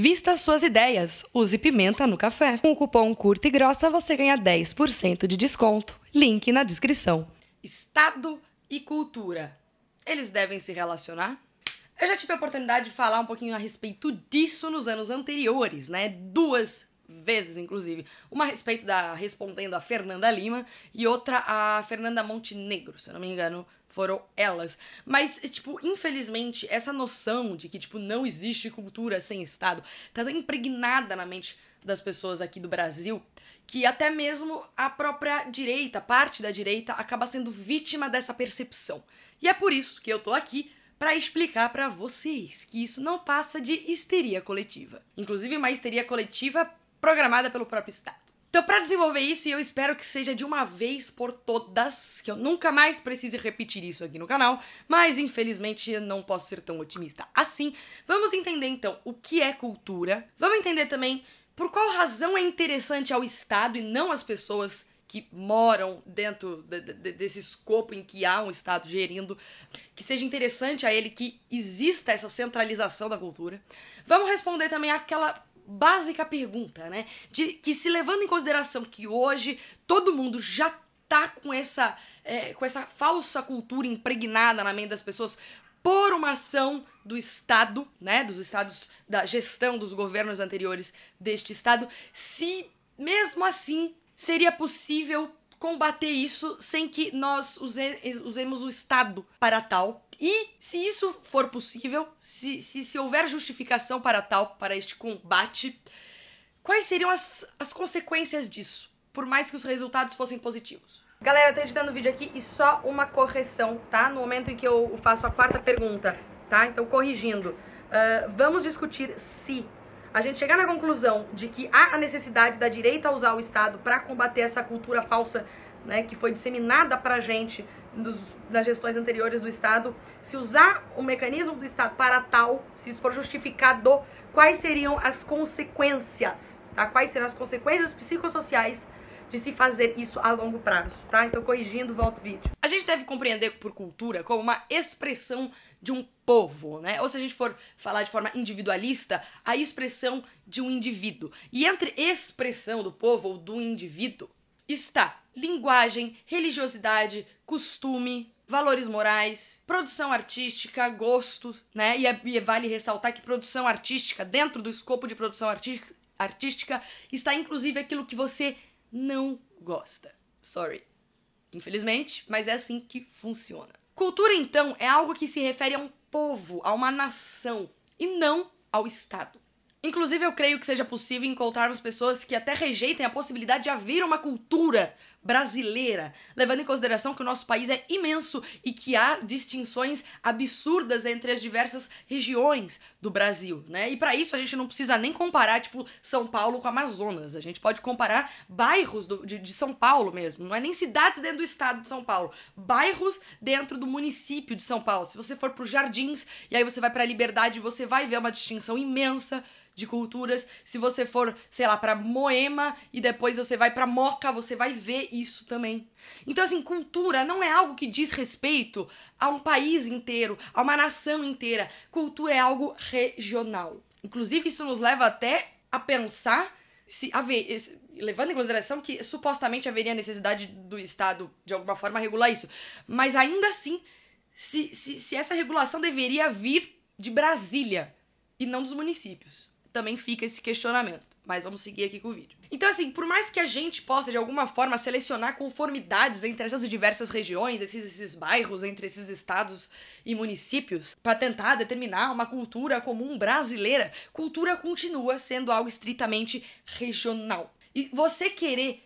Vista suas ideias, use pimenta no café. Com o cupom Curta e Grossa você ganha 10% de desconto. Link na descrição. Estado e cultura. Eles devem se relacionar? Eu já tive a oportunidade de falar um pouquinho a respeito disso nos anos anteriores, né? Duas vezes, inclusive. Uma a respeito da respondendo a Fernanda Lima e outra a Fernanda Montenegro, se eu não me engano, foram elas. Mas, tipo, infelizmente, essa noção de que, tipo, não existe cultura sem Estado tá tão impregnada na mente das pessoas aqui do Brasil que até mesmo a própria direita, parte da direita, acaba sendo vítima dessa percepção. E é por isso que eu tô aqui para explicar para vocês que isso não passa de histeria coletiva. Inclusive uma histeria coletiva programada pelo próprio Estado. Então, para desenvolver isso, e eu espero que seja de uma vez por todas, que eu nunca mais precise repetir isso aqui no canal, mas infelizmente não posso ser tão otimista assim. Vamos entender então o que é cultura. Vamos entender também por qual razão é interessante ao Estado e não às pessoas que moram dentro de, de, desse escopo em que há um Estado gerindo, que seja interessante a ele que exista essa centralização da cultura. Vamos responder também aquela básica pergunta, né? De que se levando em consideração que hoje todo mundo já tá com essa, é, com essa falsa cultura impregnada na mente das pessoas por uma ação do Estado, né, dos estados da gestão dos governos anteriores deste estado, se mesmo assim seria possível combater isso sem que nós use usemos o Estado para tal. E se isso for possível, se, se, se houver justificação para tal, para este combate, quais seriam as, as consequências disso? Por mais que os resultados fossem positivos. Galera, eu tô editando o vídeo aqui e só uma correção, tá? No momento em que eu faço a quarta pergunta, tá? Então, corrigindo. Uh, vamos discutir se a gente chegar na conclusão de que há a necessidade da direita usar o Estado para combater essa cultura falsa né, que foi disseminada pra gente nos, nas gestões anteriores do Estado, se usar o mecanismo do Estado para tal, se isso for justificado, quais seriam as consequências, tá? Quais seriam as consequências psicossociais de se fazer isso a longo prazo, tá? Então, corrigindo, volta o vídeo. A gente deve compreender por cultura como uma expressão de um povo, né? Ou se a gente for falar de forma individualista, a expressão de um indivíduo. E entre expressão do povo ou do indivíduo está linguagem, religiosidade, costume, valores morais, produção artística, gosto, né? E, é, e vale ressaltar que produção artística, dentro do escopo de produção artística, está inclusive aquilo que você não gosta. Sorry. Infelizmente, mas é assim que funciona. Cultura, então, é algo que se refere a um povo, a uma nação, e não ao Estado. Inclusive, eu creio que seja possível encontrarmos pessoas que até rejeitem a possibilidade de haver uma cultura brasileira, levando em consideração que o nosso país é imenso e que há distinções absurdas entre as diversas regiões do Brasil, né? E para isso a gente não precisa nem comparar, tipo, São Paulo com Amazonas. A gente pode comparar bairros do, de, de São Paulo mesmo. Não é nem cidades dentro do estado de São Paulo, bairros dentro do município de São Paulo. Se você for para os Jardins e aí você vai para a Liberdade, você vai ver uma distinção imensa de culturas. Se você for, sei lá, para Moema e depois você vai para Moca, você vai ver isso também. Então assim, cultura não é algo que diz respeito a um país inteiro, a uma nação inteira. Cultura é algo regional. Inclusive isso nos leva até a pensar se haver, levando em consideração que supostamente haveria necessidade do Estado de alguma forma regular isso, mas ainda assim, se, se, se essa regulação deveria vir de Brasília e não dos municípios também fica esse questionamento. Mas vamos seguir aqui com o vídeo. Então, assim, por mais que a gente possa, de alguma forma, selecionar conformidades entre essas diversas regiões, esses, esses bairros, entre esses estados e municípios, para tentar determinar uma cultura comum brasileira, cultura continua sendo algo estritamente regional. E você querer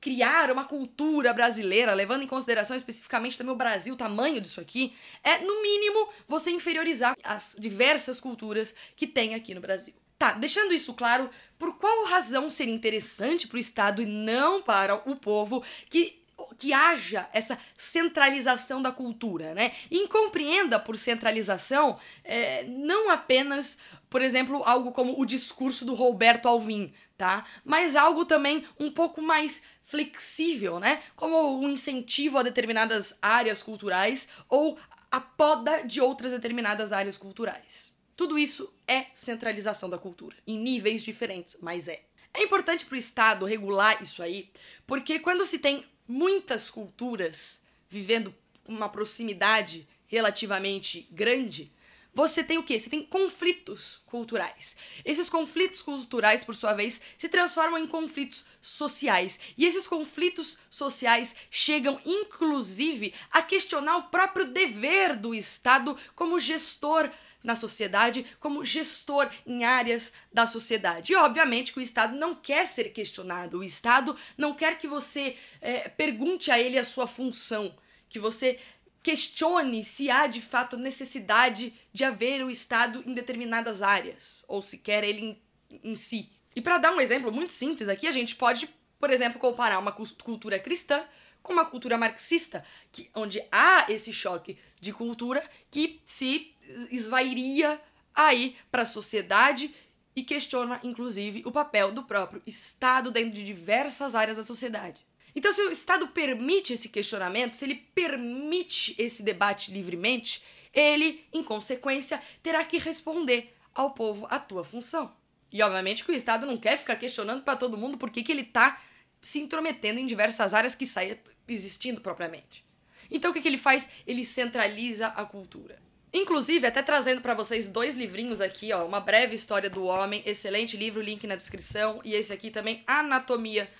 criar uma cultura brasileira, levando em consideração especificamente também o Brasil, o tamanho disso aqui, é, no mínimo, você inferiorizar as diversas culturas que tem aqui no Brasil. Tá, deixando isso claro, por qual razão seria interessante para o Estado e não para o povo que que haja essa centralização da cultura, né? E compreenda por centralização é, não apenas, por exemplo, algo como o discurso do Roberto Alvim, tá? Mas algo também um pouco mais flexível, né? Como um incentivo a determinadas áreas culturais ou a poda de outras determinadas áreas culturais. Tudo isso é centralização da cultura, em níveis diferentes, mas é. É importante para o Estado regular isso aí, porque quando se tem muitas culturas vivendo uma proximidade relativamente grande, você tem o quê? Você tem conflitos culturais. Esses conflitos culturais, por sua vez, se transformam em conflitos sociais. E esses conflitos sociais chegam, inclusive, a questionar o próprio dever do Estado como gestor na sociedade, como gestor em áreas da sociedade. E obviamente que o Estado não quer ser questionado, o Estado não quer que você é, pergunte a ele a sua função, que você questione se há de fato necessidade de haver o Estado em determinadas áreas, ou se quer ele em, em si. E para dar um exemplo muito simples aqui, a gente pode, por exemplo, comparar uma cultura cristã com uma cultura marxista, que, onde há esse choque de cultura que se esvairia aí para a sociedade e questiona, inclusive, o papel do próprio Estado dentro de diversas áreas da sociedade. Então, se o Estado permite esse questionamento, se ele permite esse debate livremente, ele, em consequência, terá que responder ao povo a tua função. E obviamente que o Estado não quer ficar questionando para todo mundo por que, que ele está se intrometendo em diversas áreas que saem existindo propriamente. Então o que, que ele faz? Ele centraliza a cultura. Inclusive, até trazendo para vocês dois livrinhos aqui, ó, Uma Breve História do Homem, excelente livro, link na descrição, e esse aqui também, Anatomia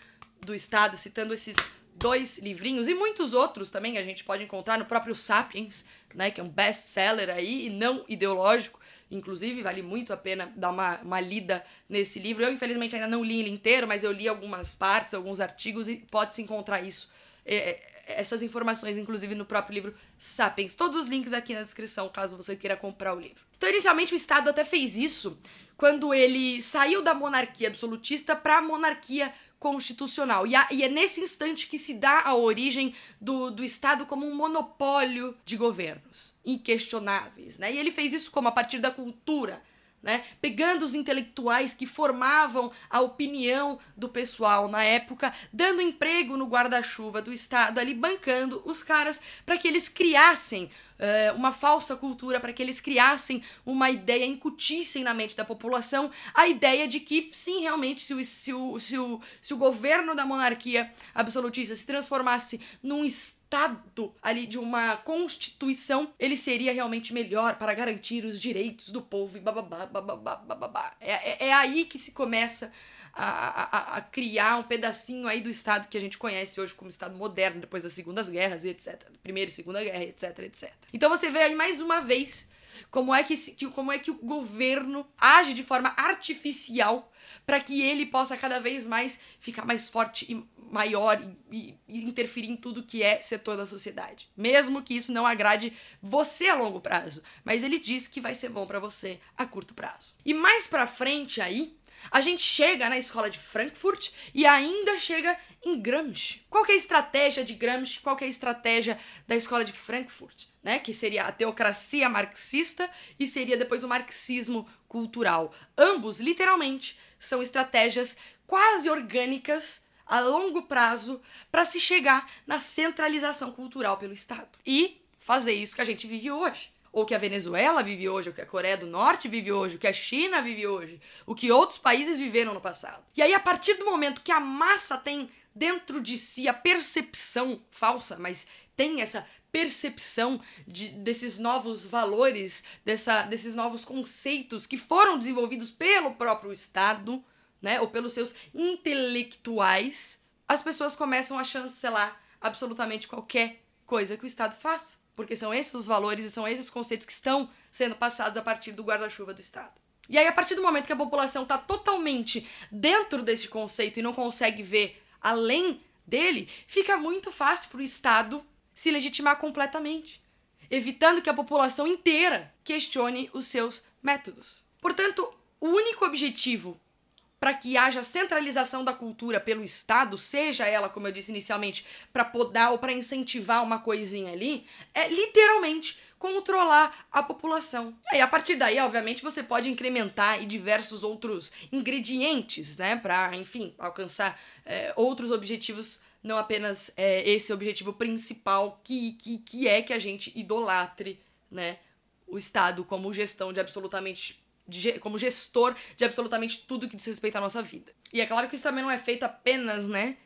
do Estado, citando esses dois livrinhos e muitos outros também a gente pode encontrar no próprio Sapiens, né, que é um best-seller aí e não ideológico. Inclusive, vale muito a pena dar uma, uma lida nesse livro. Eu, infelizmente, ainda não li ele inteiro, mas eu li algumas partes, alguns artigos e pode-se encontrar isso. É, é essas informações, inclusive, no próprio livro Sapiens. Todos os links aqui na descrição, caso você queira comprar o livro. Então, inicialmente, o Estado até fez isso quando ele saiu da monarquia absolutista para a monarquia constitucional. E, a, e, é nesse instante que se dá a origem do, do Estado como um monopólio de governos inquestionáveis. Né? E ele fez isso como? A partir da cultura né? Pegando os intelectuais que formavam a opinião do pessoal na época, dando emprego no guarda-chuva do Estado, ali bancando os caras para que eles criassem uh, uma falsa cultura, para que eles criassem uma ideia, incutissem na mente da população a ideia de que, sim, realmente, se o, se o, se o, se o governo da monarquia absolutista se transformasse num Estado Estado ali de uma constituição, ele seria realmente melhor para garantir os direitos do povo e bababá, bababá, bababá. É, é, é aí que se começa a, a, a, criar um pedacinho aí do Estado que a gente conhece hoje como Estado moderno, depois das Segundas Guerras etc. Primeira e Segunda Guerra, etc, etc. Então você vê aí mais uma vez como é que, como é que o governo age de forma artificial para que ele possa cada vez mais ficar mais forte e maior e, e, interferir em tudo que é setor da sociedade. Mesmo que isso não agrade você a longo prazo, mas ele diz que vai ser bom para você a curto prazo. E mais para frente aí, a gente chega na escola de Frankfurt e ainda chega em Gramsci. Qual é a estratégia de Gramsci? Qual é a estratégia da escola de Frankfurt? Né? Que seria a teocracia marxista e seria depois o marxismo cultural. Ambos, literalmente, são estratégias quase orgânicas a longo prazo para se chegar na centralização cultural pelo Estado. E fazer isso que a gente vive hoje. Ou que a Venezuela vive hoje, o que a Coreia do Norte vive hoje, o que a China vive hoje, o que outros países viveram no passado. E aí, a partir do momento que a massa tem dentro de si a percepção falsa, mas tem essa percepção de, desses novos valores, dessa, desses novos conceitos que foram desenvolvidos pelo próprio Estado, né, ou pelos seus intelectuais, as pessoas começam a chancelar absolutamente qualquer coisa que o Estado faça. Porque são esses os valores e são esses os conceitos que estão sendo passados a partir do guarda-chuva do Estado. E aí, a partir do momento que a população está totalmente dentro desse conceito e não consegue ver além dele, fica muito fácil para o Estado se legitimar completamente, evitando que a população inteira questione os seus métodos. Portanto, o único objetivo para que haja centralização da cultura pelo Estado, seja ela, como eu disse inicialmente, para podar ou para incentivar uma coisinha ali, é literalmente controlar a população. E aí, a partir daí, obviamente, você pode incrementar e diversos outros ingredientes, né, para, enfim, alcançar é, outros objetivos, não apenas é, esse objetivo principal, que, que, que é que a gente idolatre, né, o Estado como gestão de absolutamente. Como gestor de absolutamente tudo que diz respeito à nossa vida. E é claro que isso também não é feito apenas, né,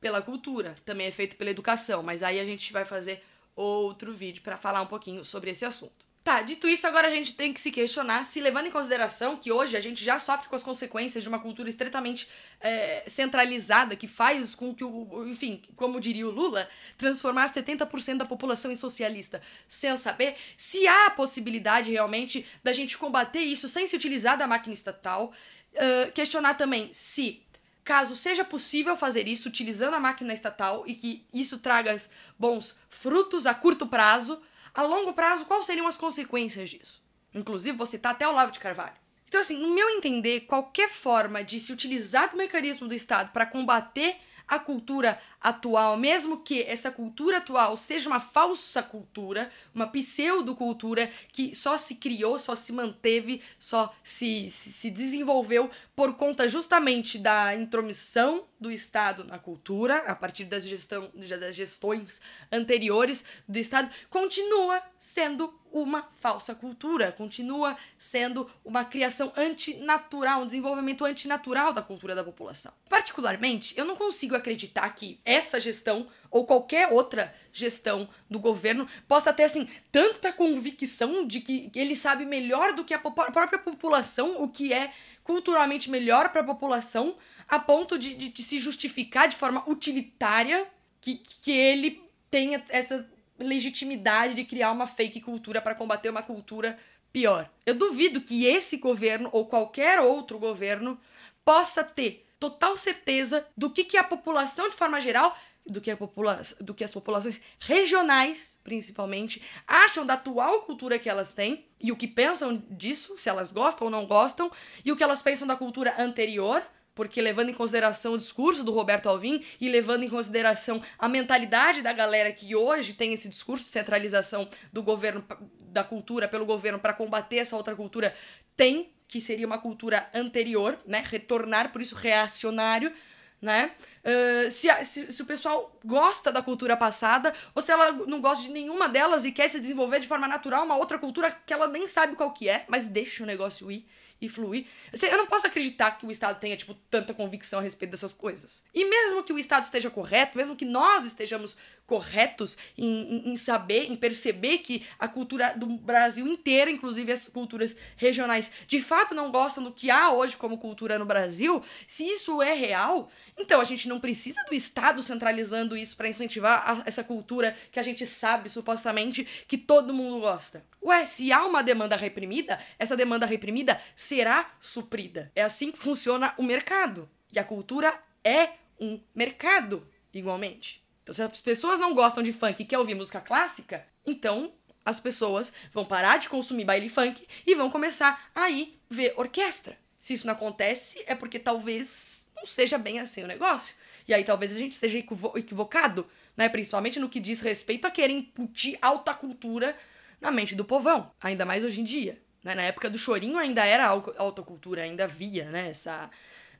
pela cultura, também é feito pela educação, mas aí a gente vai fazer outro vídeo para falar um pouquinho sobre esse assunto. Tá, dito isso, agora a gente tem que se questionar se, levando em consideração que hoje a gente já sofre com as consequências de uma cultura estritamente é, centralizada, que faz com que, o, enfim, como diria o Lula, transformar 70% da população em socialista, sem saber se há a possibilidade realmente da gente combater isso sem se utilizar da máquina estatal. Uh, questionar também se caso seja possível fazer isso utilizando a máquina estatal e que isso traga bons frutos a curto prazo, a longo prazo, quais seriam as consequências disso? Inclusive, vou citar até o Lavo de Carvalho. Então, assim, no meu entender, qualquer forma de se utilizar do mecanismo do Estado para combater a cultura atual, mesmo que essa cultura atual seja uma falsa cultura, uma pseudocultura que só se criou, só se manteve, só se, se, se desenvolveu por conta justamente da intromissão do Estado na cultura, a partir das, gestão, das gestões anteriores do Estado, continua sendo uma falsa cultura, continua sendo uma criação antinatural, um desenvolvimento antinatural da cultura da população. Particularmente, eu não consigo acreditar que essa gestão ou qualquer outra gestão do governo possa ter assim tanta convicção de que ele sabe melhor do que a própria população o que é culturalmente melhor para a população, a ponto de, de, de, se justificar de forma utilitária que, que ele tenha essa legitimidade de criar uma fake cultura para combater uma cultura pior. Eu duvido que esse governo ou qualquer outro governo possa ter total certeza do que, que a população, de forma geral, do que, a popula do que as populações regionais, principalmente, acham da atual cultura que elas têm e o que pensam disso, se elas gostam ou não gostam, e o que elas pensam da cultura anterior, porque levando em consideração o discurso do Roberto Alvim e levando em consideração a mentalidade da galera que hoje tem esse discurso de centralização do governo da cultura pelo governo para combater essa outra cultura, tem que seria uma cultura anterior, né? Retornar, por isso reacionário, né? Uh, se, se, se, o pessoal gosta da cultura passada ou se ela não gosta de nenhuma delas e quer se desenvolver de forma natural uma outra cultura que ela nem sabe qual que é, mas deixa o negócio ir e fluir. Eu não posso acreditar que o Estado tenha, tipo, tanta convicção a respeito dessas coisas. E mesmo que o Estado esteja correto, mesmo que nós estejamos corretos em, em, em saber, em perceber que a cultura do Brasil inteiro, inclusive as culturas regionais, de fato não gostam do que há hoje como cultura no Brasil, se isso é real, então a gente não precisa do Estado centralizando isso para incentivar a, essa cultura que a gente sabe supostamente que todo mundo gosta. Ué, se há uma demanda reprimida, essa demanda reprimida será suprida. É assim que funciona o mercado. E a cultura é um mercado, igualmente. Então, se as pessoas não gostam de funk e querem ouvir música clássica, então as pessoas vão parar de consumir baile funk e vão começar a ir ver orquestra. Se isso não acontece, é porque talvez não seja bem assim o negócio. E aí talvez a gente esteja equivocado, né? Principalmente no que diz respeito a querer incutir alta cultura na mente do povão, ainda mais hoje em dia. Né? Na época do chorinho ainda era alta cultura, ainda havia né? essa,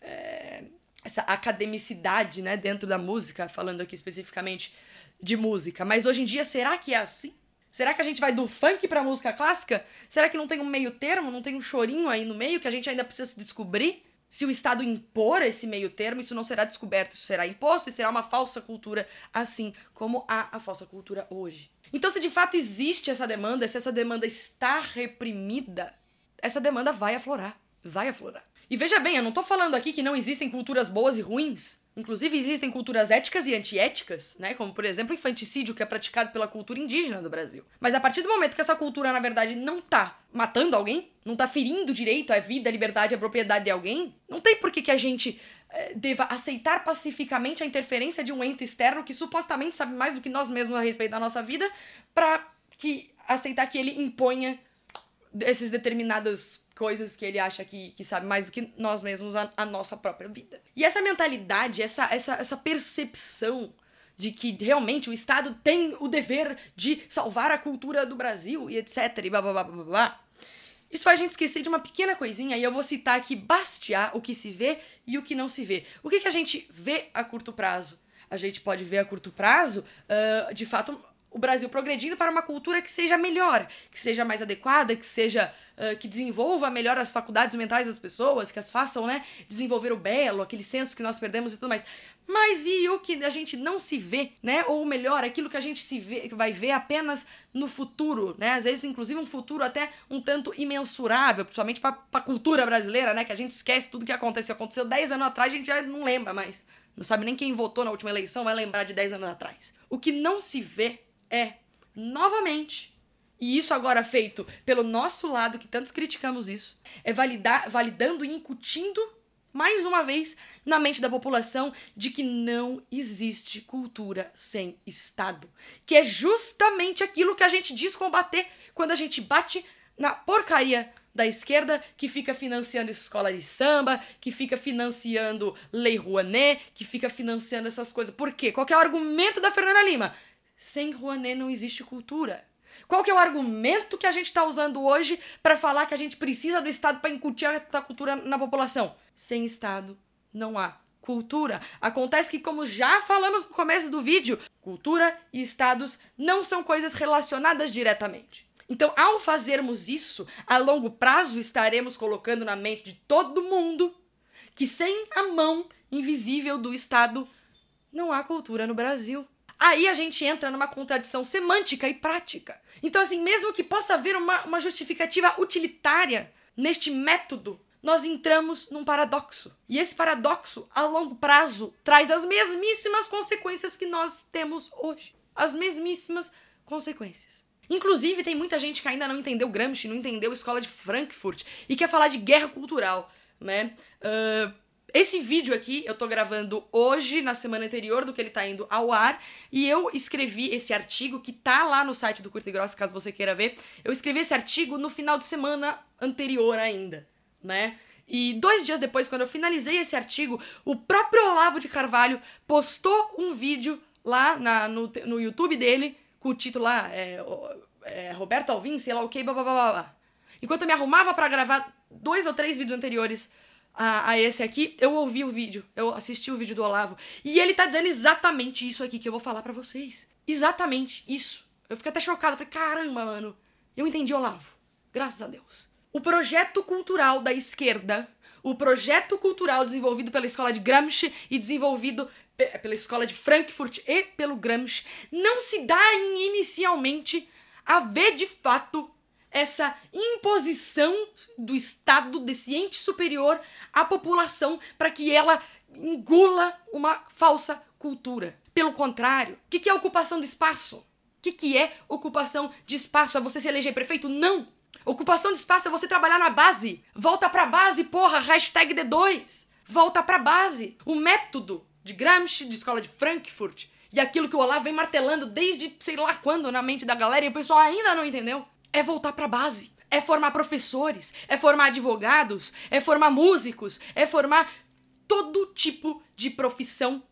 é, essa academicidade né? dentro da música, falando aqui especificamente de música. Mas hoje em dia, será que é assim? Será que a gente vai do funk pra música clássica? Será que não tem um meio termo, não tem um chorinho aí no meio que a gente ainda precisa se descobrir? Se o Estado impor esse meio termo, isso não será descoberto, isso será imposto e será uma falsa cultura, assim como há a falsa cultura hoje. Então, se de fato existe essa demanda, se essa demanda está reprimida, essa demanda vai aflorar. Vai aflorar. E veja bem, eu não tô falando aqui que não existem culturas boas e ruins. Inclusive, existem culturas éticas e antiéticas, né? Como, por exemplo, o infanticídio, que é praticado pela cultura indígena do Brasil. Mas a partir do momento que essa cultura, na verdade, não tá matando alguém, não tá ferindo direito à vida, à liberdade, à propriedade de alguém, não tem por que, que a gente é, deva aceitar pacificamente a interferência de um ente externo que supostamente sabe mais do que nós mesmos a respeito da nossa vida, para que aceitar que ele imponha esses determinadas coisas que ele acha que, que sabe mais do que nós mesmos a, a nossa própria vida. E essa mentalidade, essa, essa, essa percepção de que realmente o Estado tem o dever de salvar a cultura do Brasil e etc. e blá blá blá blá blá. Isso faz a gente esquecer de uma pequena coisinha, e eu vou citar aqui bastear o que se vê e o que não se vê. O que, que a gente vê a curto prazo? A gente pode ver a curto prazo, uh, de fato, o Brasil progredindo para uma cultura que seja melhor, que seja mais adequada, que seja uh, que desenvolva melhor as faculdades mentais das pessoas, que as façam, né, desenvolver o belo, aquele senso que nós perdemos e tudo mais. Mas e o que a gente não se vê, né? Ou melhor, aquilo que a gente se vê, vai ver apenas no futuro, né? Às vezes, inclusive, um futuro até um tanto imensurável, principalmente para a cultura brasileira, né? Que a gente esquece tudo que aconteceu. Aconteceu 10 anos atrás, a gente já não lembra mais. Não sabe nem quem votou na última eleição, vai lembrar de 10 anos atrás. O que não se vê é, novamente, e isso agora feito pelo nosso lado, que tantos criticamos isso, é validar, validando e incutindo, mais uma vez, na mente da população de que não existe cultura sem Estado. Que é justamente aquilo que a gente diz combater quando a gente bate na porcaria da esquerda que fica financiando escola de samba, que fica financiando Lei Rouanet, que fica financiando essas coisas. Por quê? Qual é o argumento da Fernanda Lima? Sem Rouanet não existe cultura. Qual que é o argumento que a gente está usando hoje para falar que a gente precisa do Estado para incutir essa cultura na população? Sem Estado não há cultura. Acontece que, como já falamos no começo do vídeo, cultura e Estados não são coisas relacionadas diretamente. Então, ao fazermos isso, a longo prazo estaremos colocando na mente de todo mundo que sem a mão invisível do Estado não há cultura no Brasil. Aí a gente entra numa contradição semântica e prática. Então, assim, mesmo que possa haver uma, uma justificativa utilitária neste método, nós entramos num paradoxo. E esse paradoxo, a longo prazo, traz as mesmíssimas consequências que nós temos hoje. As mesmíssimas consequências. Inclusive, tem muita gente que ainda não entendeu Gramsci, não entendeu a Escola de Frankfurt e quer falar de guerra cultural, né? Uh, esse vídeo aqui eu tô gravando hoje, na semana anterior do que ele tá indo ao ar, e eu escrevi esse artigo que tá lá no site do Curto e Grosso, caso você queira ver. Eu escrevi esse artigo no final de semana anterior ainda, né? E dois dias depois, quando eu finalizei esse artigo, o próprio Olavo de Carvalho postou um vídeo lá na, no, no YouTube dele, com o título lá, é, é, Roberto Alvim, sei lá o que, blá blá blá blá. Enquanto eu me arrumava para gravar dois ou três vídeos anteriores a, a esse aqui, eu ouvi o vídeo, eu assisti o vídeo do Olavo. E ele tá dizendo exatamente isso aqui que eu vou falar para vocês. Exatamente isso. Eu fiquei até chocada. Falei, caramba, mano. Eu entendi Olavo. Graças a Deus. O projeto cultural da esquerda, o projeto cultural desenvolvido pela escola de Gramsci e desenvolvido pela escola de Frankfurt e pelo Gramsci, não se dá em, inicialmente a ver de fato essa imposição do Estado, desse ente superior, à população para que ela engula uma falsa cultura. Pelo contrário, o que, que é ocupação de espaço? O que, que é ocupação de espaço? É você se eleger prefeito? Não! Ocupação de espaço é você trabalhar na base. Volta pra base, porra! Hashtag D2. Volta pra base. O método de Gramsci, de escola de Frankfurt, e aquilo que o Olavo vem martelando desde sei lá quando na mente da galera e o pessoal ainda não entendeu é voltar para a base. É formar professores, é formar advogados, é formar músicos, é formar todo tipo de profissão,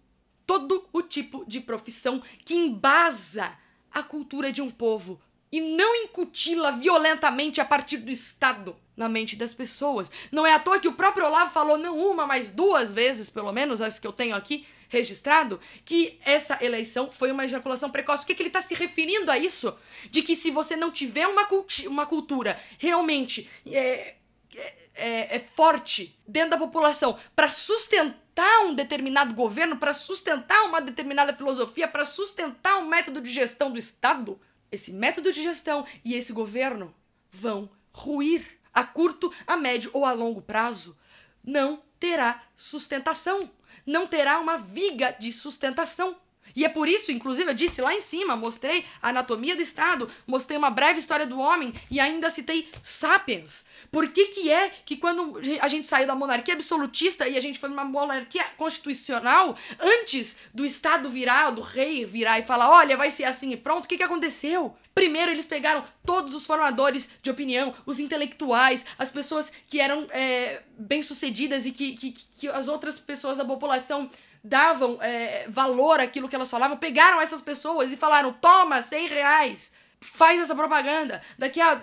todo o tipo de profissão que embasa a cultura de um povo e não incuti-la violentamente a partir do Estado na mente das pessoas. Não é à toa que o próprio Olavo falou não uma, mas duas vezes, pelo menos as que eu tenho aqui, registrado que essa eleição foi uma ejaculação precoce. O que, que ele está se referindo a isso? De que se você não tiver uma, culti uma cultura realmente é, é, é, é forte dentro da população para sustentar um determinado governo, para sustentar uma determinada filosofia, para sustentar um método de gestão do Estado, esse método de gestão e esse governo vão ruir a curto, a médio ou a longo prazo. Não terá sustentação não terá uma viga de sustentação. E é por isso, inclusive, eu disse lá em cima, mostrei a anatomia do Estado, mostrei uma breve história do homem e ainda citei Sapiens. Por que, que é que quando a gente saiu da monarquia absolutista e a gente foi uma monarquia constitucional, antes do Estado virar, do rei virar e falar, olha, vai ser assim e pronto, o que, que aconteceu? Primeiro, eles pegaram todos os formadores de opinião, os intelectuais, as pessoas que eram é, bem-sucedidas e que, que, que as outras pessoas da população davam é, valor àquilo que elas falavam, pegaram essas pessoas e falaram: toma, 100 reais, faz essa propaganda. Daqui a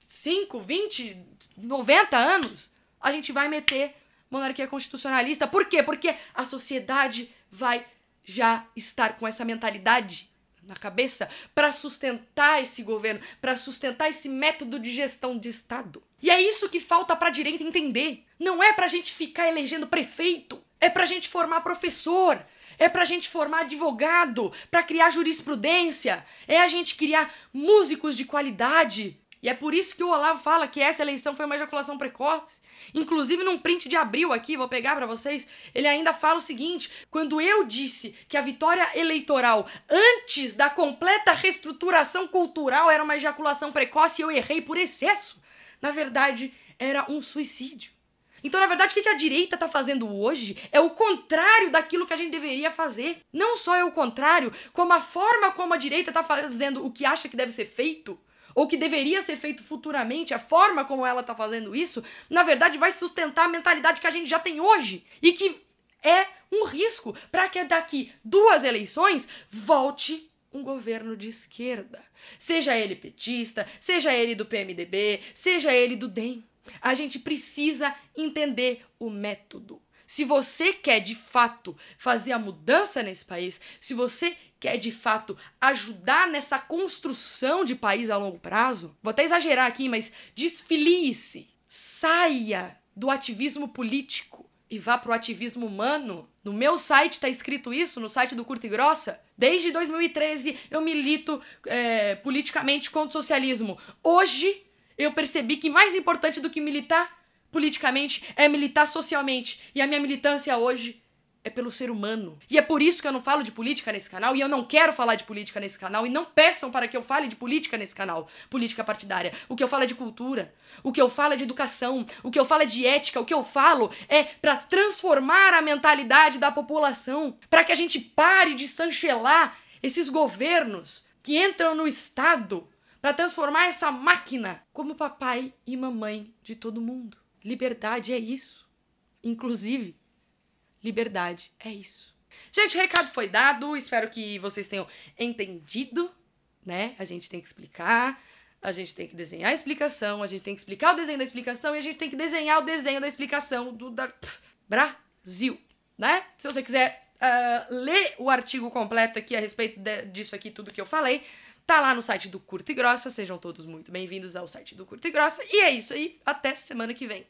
5, 20, 90 anos, a gente vai meter monarquia constitucionalista. Por quê? Porque a sociedade vai já estar com essa mentalidade na cabeça para sustentar esse governo, para sustentar esse método de gestão de Estado. E é isso que falta para a direita entender. Não é para a gente ficar elegendo prefeito, é para a gente formar professor, é para a gente formar advogado, para criar jurisprudência, é a gente criar músicos de qualidade, e é por isso que o Olavo fala que essa eleição foi uma ejaculação precoce. Inclusive, num print de abril aqui, vou pegar para vocês, ele ainda fala o seguinte: quando eu disse que a vitória eleitoral antes da completa reestruturação cultural era uma ejaculação precoce, eu errei por excesso. Na verdade, era um suicídio. Então, na verdade, o que a direita está fazendo hoje é o contrário daquilo que a gente deveria fazer. Não só é o contrário, como a forma como a direita está fazendo o que acha que deve ser feito ou que deveria ser feito futuramente, a forma como ela está fazendo isso, na verdade vai sustentar a mentalidade que a gente já tem hoje e que é um risco para que daqui duas eleições volte um governo de esquerda. Seja ele petista, seja ele do PMDB, seja ele do DEM. A gente precisa entender o método. Se você quer de fato fazer a mudança nesse país, se você quer de fato ajudar nessa construção de país a longo prazo, vou até exagerar aqui, mas desfilie-se, saia do ativismo político e vá pro ativismo humano. No meu site está escrito isso, no site do Curta e Grossa. Desde 2013 eu milito é, politicamente contra o socialismo. Hoje eu percebi que mais importante do que militar politicamente é militar socialmente. E a minha militância hoje é pelo ser humano. E é por isso que eu não falo de política nesse canal e eu não quero falar de política nesse canal e não peçam para que eu fale de política nesse canal, política partidária. O que eu falo é de cultura, o que eu falo é de educação, o que eu falo é de ética, o que eu falo é para transformar a mentalidade da população, para que a gente pare de sanchelar esses governos que entram no estado para transformar essa máquina como papai e mamãe de todo mundo. Liberdade é isso. Inclusive Liberdade. É isso. Gente, o recado foi dado. Espero que vocês tenham entendido, né? A gente tem que explicar. A gente tem que desenhar a explicação, a gente tem que explicar o desenho da explicação e a gente tem que desenhar o desenho da explicação do da pff, Brasil, né? Se você quiser uh, ler o artigo completo aqui a respeito de, disso aqui, tudo que eu falei, tá lá no site do Curta e Grossa. Sejam todos muito bem-vindos ao site do Curta e Grossa. E é isso aí, até semana que vem.